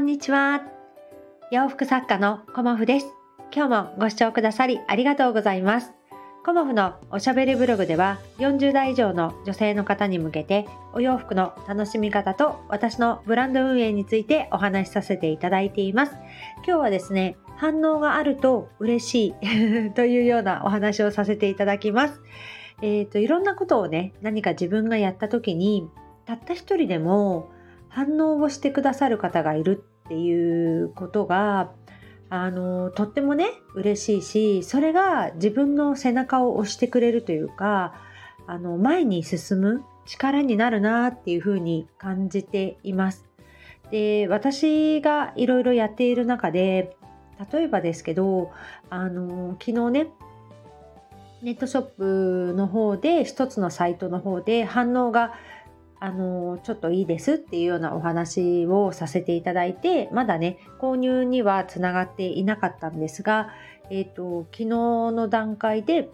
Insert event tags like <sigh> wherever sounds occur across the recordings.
んにちは。洋服作家のコモフです。今日もご視聴くださりありがとうございます。コモフのおしゃべりブログでは40代以上の女性の方に向けてお洋服の楽しみ方と私のブランド運営についてお話しさせていただいています。今日はですね、反応があると嬉しい <laughs> というようなお話をさせていただきます。えっ、ー、と、いろんなことをね、何か自分がやった時にたった一人でも反応をしてくださる方がいるっていうことがあのとってもね嬉しいしそれが自分の背中を押してくれるというかあの前に進む力になるなっていうふうに感じています。で私がいろいろやっている中で例えばですけどあの昨日ねネットショップの方で一つのサイトの方で反応があのちょっといいですっていうようなお話をさせていただいてまだね購入にはつながっていなかったんですが、えーと、昨日の段階で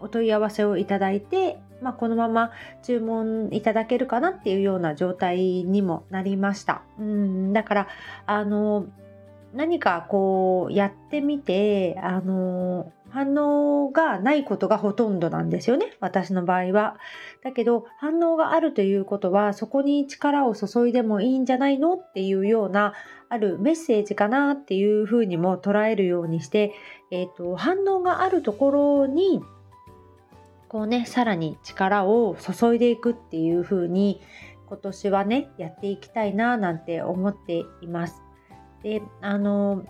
お問い合わせをいただいて、まあ、このまま注文いただけるかなっていうような状態にもなりました。うんだからあの何かこうやってみてあの反応がないことがほとんどなんですよね。私の場合は。だけど反応があるということはそこに力を注いでもいいんじゃないのっていうようなあるメッセージかなっていうふうにも捉えるようにして、えーと、反応があるところにこうねさらに力を注いでいくっていうふうに今年はねやっていきたいななんて思っています。であの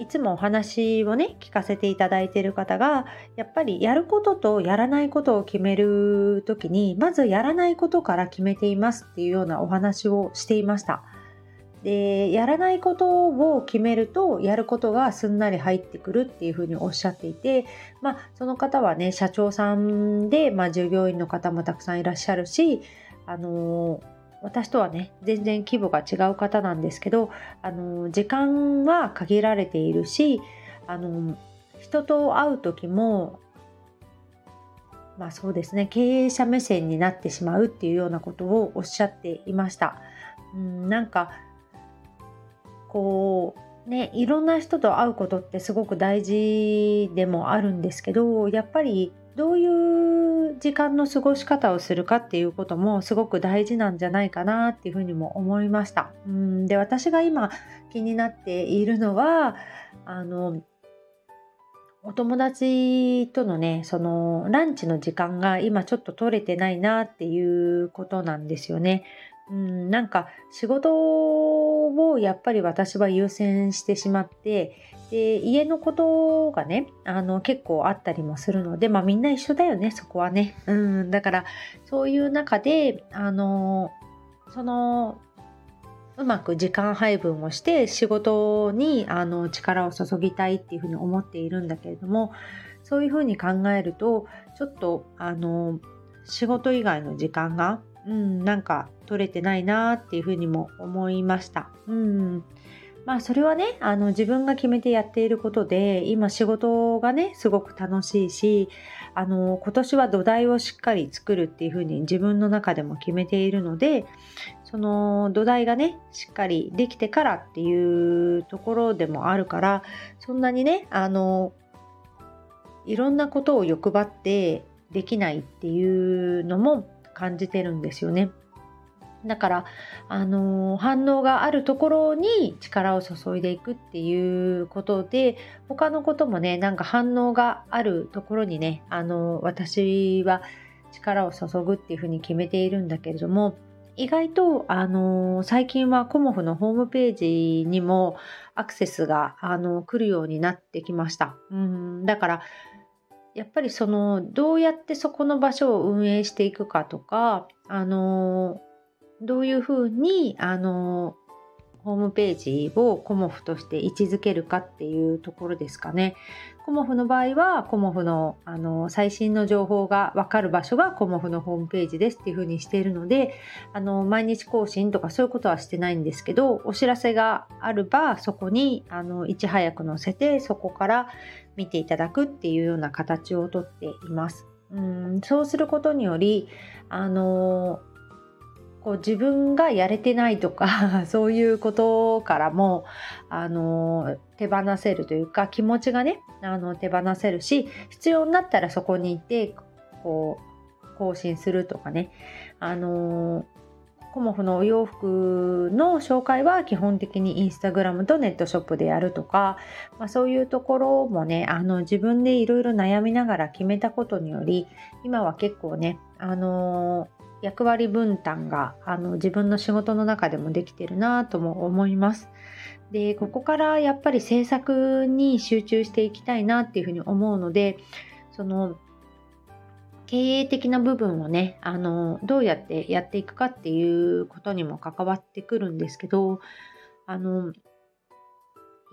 いつもお話をね聞かせていただいている方がやっぱりやることとやらないことを決める時にまずやらないことから決めていますっていうようなお話をしていました。でやらないことを決めるとやることがすんなり入ってくるっていうふうにおっしゃっていて、まあ、その方はね社長さんで、まあ、従業員の方もたくさんいらっしゃるしあの私とはね全然規模が違う方なんですけどあの時間は限られているしあの人と会う時もまあそうですね経営者目線になってしまうっていうようなことをおっしゃっていました。うん、なんかこうねいろんな人と会うことってすごく大事でもあるんですけどやっぱりどういう時間の過ごし方をするかっていうこともすごく大事なんじゃないかなっていうふうにも思いました。うんで私が今気になっているのはあのお友達とのねそのランチの時間が今ちょっと取れてないなっていうことなんですよね。うん、なんか仕事をやっぱり私は優先してしまってで家のことがねあの結構あったりもするのでまあみんな一緒だよねそこはね、うん、だからそういう中であのそのうまく時間配分をして仕事にあの力を注ぎたいっていうふうに思っているんだけれどもそういうふうに考えるとちょっとあの仕事以外の時間がうん、なんか取れてないなっていうふうにも思いました。うん、まあそれはねあの自分が決めてやっていることで今仕事がねすごく楽しいしあの今年は土台をしっかり作るっていうふうに自分の中でも決めているのでその土台がねしっかりできてからっていうところでもあるからそんなにねあのいろんなことを欲張ってできないっていうのも感じてるんですよね。だから、あのー、反応があるところに力を注いでいくっていうことで他のこともねなんか反応があるところにね、あのー、私は力を注ぐっていうふうに決めているんだけれども意外と、あのー、最近はコモフのホームページにもアクセスが、あの来るようになってきました。うんだからやっぱりそのどうやってそこの場所を運営していくかとかあのどういうふうにあのホームページをコモフとして位置づけるかっていうところですかね。コモフの場合はコモフのあの最新の情報がわかる場所がコモフのホームページですっていうふうにしているのであの毎日更新とかそういうことはしてないんですけどお知らせがあればそこにあのいち早く載せてそこから見ていただくっていうような形をとっています。うんそうすることによりあのこう自分がやれてないとか <laughs> そういうことからもあの手放せるというか気持ちがねあの手放せるし必要になったらそこにいてこう更新するとかねあのコモフのお洋服の紹介は基本的にインスタグラムとネットショップでやるとか、まあ、そういうところもねあの自分でいろいろ悩みながら決めたことにより今は結構ねあの役割分担があの自分の仕事の中でもできてるなとも思います。でここからやっぱり制作に集中していきたいなっていうふうに思うのでその経営的な部分をねあのどうやってやっていくかっていうことにも関わってくるんですけどあの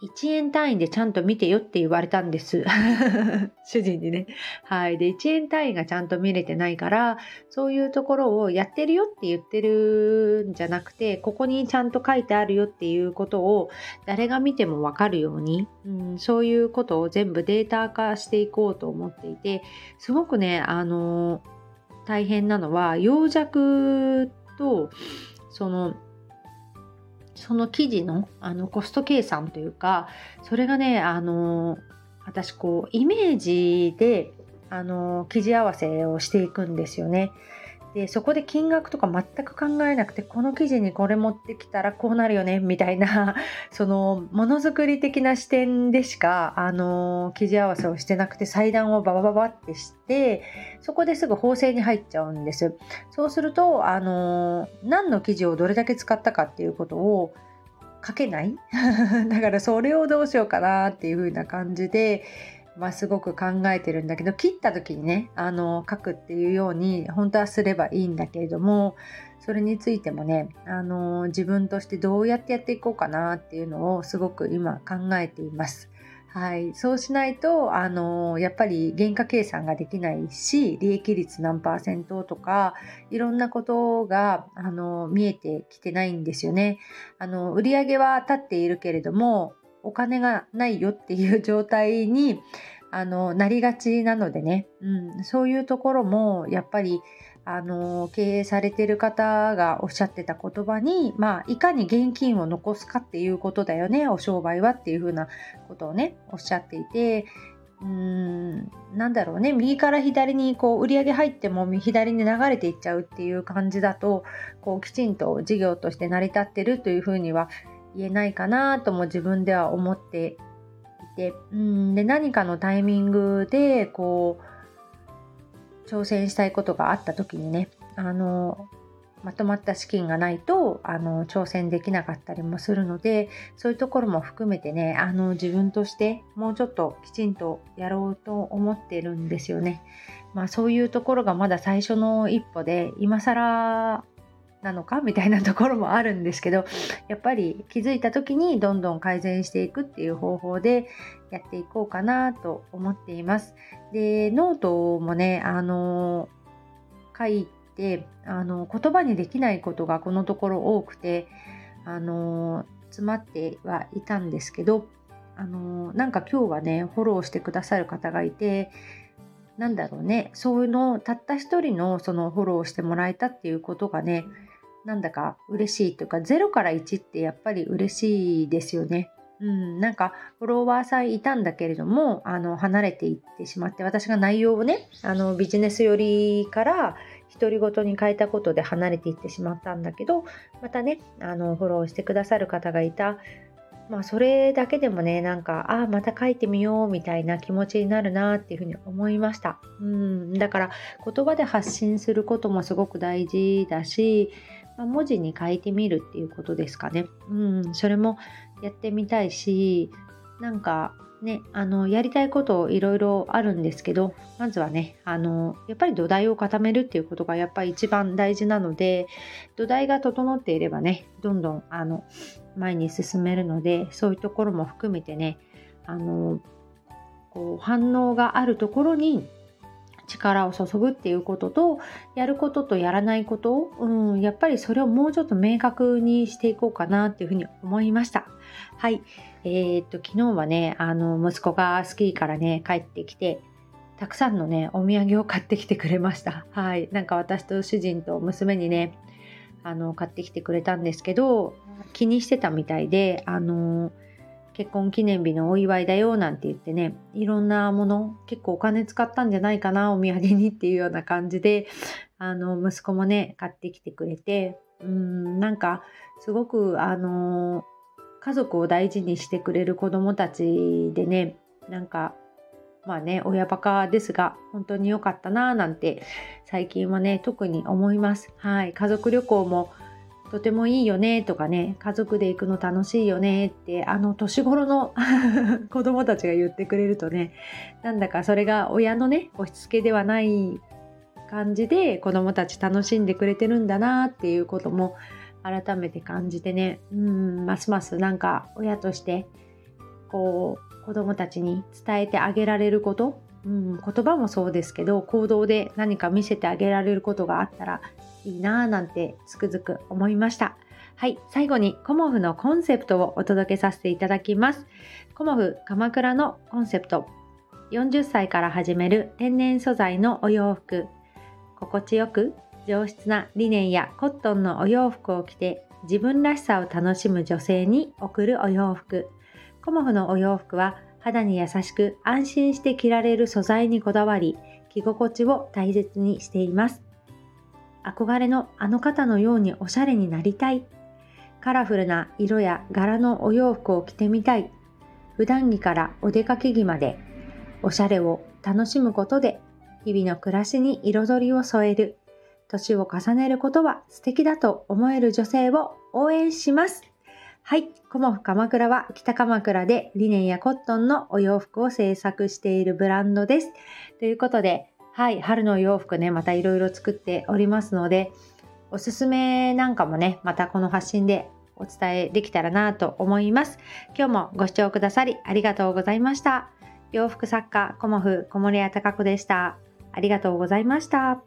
1円単位でちゃんと見てよって言われたんです。<laughs> 主人にね。はい。で、1円単位がちゃんと見れてないから、そういうところをやってるよって言ってるんじゃなくて、ここにちゃんと書いてあるよっていうことを誰が見てもわかるように、うん、そういうことを全部データ化していこうと思っていて、すごくね、あの、大変なのは、養弱と、その、その記事のあのコスト計算というかそれがねあの私こうイメージであの記事合わせをしていくんですよね。でそこで金額とか全く考えなくてこの記事にこれ持ってきたらこうなるよねみたいな <laughs> そのものづくり的な視点でしかあの記事合わせをしてなくて裁断をババババってしてそこですぐ縫製に入っちゃうんです。そうするとあの何の記事をどれだけ使ったかっていうことを書けない？<laughs> だからそれをどうしようかなっていう風な感じでま、すごく考えてるんだけど切った時にねあの書くっていうように本当はすればいいんだけれどもそれについてもねあの自分としてどうやってやっていこうかなっていうのをすごく今考えています。はい、そうしないとあのやっぱり原価計算ができないし利益率何パーセントとかいろんなことがあの見えてきてないんですよね。あの売上は立っているけれどもお金がないよっていう状態に <laughs> あのなりがちなのでね、うん、そういうところもやっぱりあの経営されてる方がおっしゃってた言葉に、まあ、いかに現金を残すかっていうことだよねお商売はっていうふうなことをねおっしゃっていて。うん。なんだろうね。右から左にこう売り上げ入っても左に流れていっちゃうっていう感じだとこうきちんと事業として成り立ってるというふうには言えないかなとも自分では思っていてうんで何かのタイミングでこう挑戦したいことがあった時にねあのまとまった資金がないとあの挑戦できなかったりもするのでそういうところも含めてねあの自分としてもうちょっときちんとやろうと思ってるんですよね。まあ、そういうところがまだ最初の一歩で今更なのかみたいなところもあるんですけどやっぱり気づいた時にどんどん改善していくっていう方法でやっていこうかなと思っています。でノートもねあの書いてあの言葉にできないことがこのところ多くてあの詰まってはいたんですけどあのなんか今日はねフォローしてくださる方がいてなんだろうねそういうのたった一人のそのフォローしてもらえたっていうことがねなんだか嬉しいというか0から1ってやっぱり嬉しいですよね。うん、なんかフォロワーさんいたんだけれどもあの離れていってしまって私が内容をねあのビジネス寄りから独り言に変えたことで離れていってしまったんだけどまたねあのフォローしてくださる方がいたまあそれだけでもねなんかああまた書いてみようみたいな気持ちになるなっていうふうに思いました。うん。だから言葉で発信することもすごく大事だしまあ、文字に書いてみるっていうことですかね。うん、それもやってみたいし、なんかね、あの、やりたいこといろいろあるんですけど、まずはね、あの、やっぱり土台を固めるっていうことがやっぱり一番大事なので、土台が整っていればね、どんどん、あの、前に進めるので、そういうところも含めてね、あの、こう反応があるところに力を注ぐっていうこととやることとやらないこと、うん、やっぱりそれをもうちょっと明確にしていこうかなっていうふうに思いました。はい。えー、っと、昨日はね、あの、息子がスキーからね、帰ってきて、たくさんのね、お土産を買ってきてくれました。はい。なんか私と主人と娘にね、あの買ってきてくれたんですけど気にしてたみたいであの結婚記念日のお祝いだよなんて言ってねいろんなもの結構お金使ったんじゃないかなお土産にっていうような感じであの息子もね買ってきてくれてうんなんかすごくあの家族を大事にしてくれる子供たちでねなんかまあね親バカですが本当に良かったなぁなんて最近はね特に思います。はい。家族旅行もとてもいいよねとかね家族で行くの楽しいよねってあの年頃の <laughs> 子供たちが言ってくれるとねなんだかそれが親のね押し付けではない感じで子供たち楽しんでくれてるんだなっていうことも改めて感じてねうんますますなんか親としてこう子供たちに伝えてあげられること、うん、言葉もそうですけど行動で何か見せてあげられることがあったらいいなぁなんてつくづく思いました。はい、最後にコモフのコンセプトをお届けさせていただきます。コモフ鎌倉のコンセプト40歳から始める天然素材のお洋服心地よく上質なリネンやコットンのお洋服を着て自分らしさを楽しむ女性に贈るお洋服コモフのお洋服は肌に優しく安心して着られる素材にこだわり着心地を大切にしています。憧れのあの方のようにおしゃれになりたい。カラフルな色や柄のお洋服を着てみたい。普段着からお出かけ着までおしゃれを楽しむことで日々の暮らしに彩りを添える。年を重ねることは素敵だと思える女性を応援します。はい。コモフ鎌倉は北鎌倉でリネンやコットンのお洋服を制作しているブランドです。ということで、はい。春の洋服ね、またいろいろ作っておりますので、おすすめなんかもね、またこの発信でお伝えできたらなと思います。今日もご視聴くださりありがとうございました。洋服作家、コモフ小森屋隆子でした。ありがとうございました。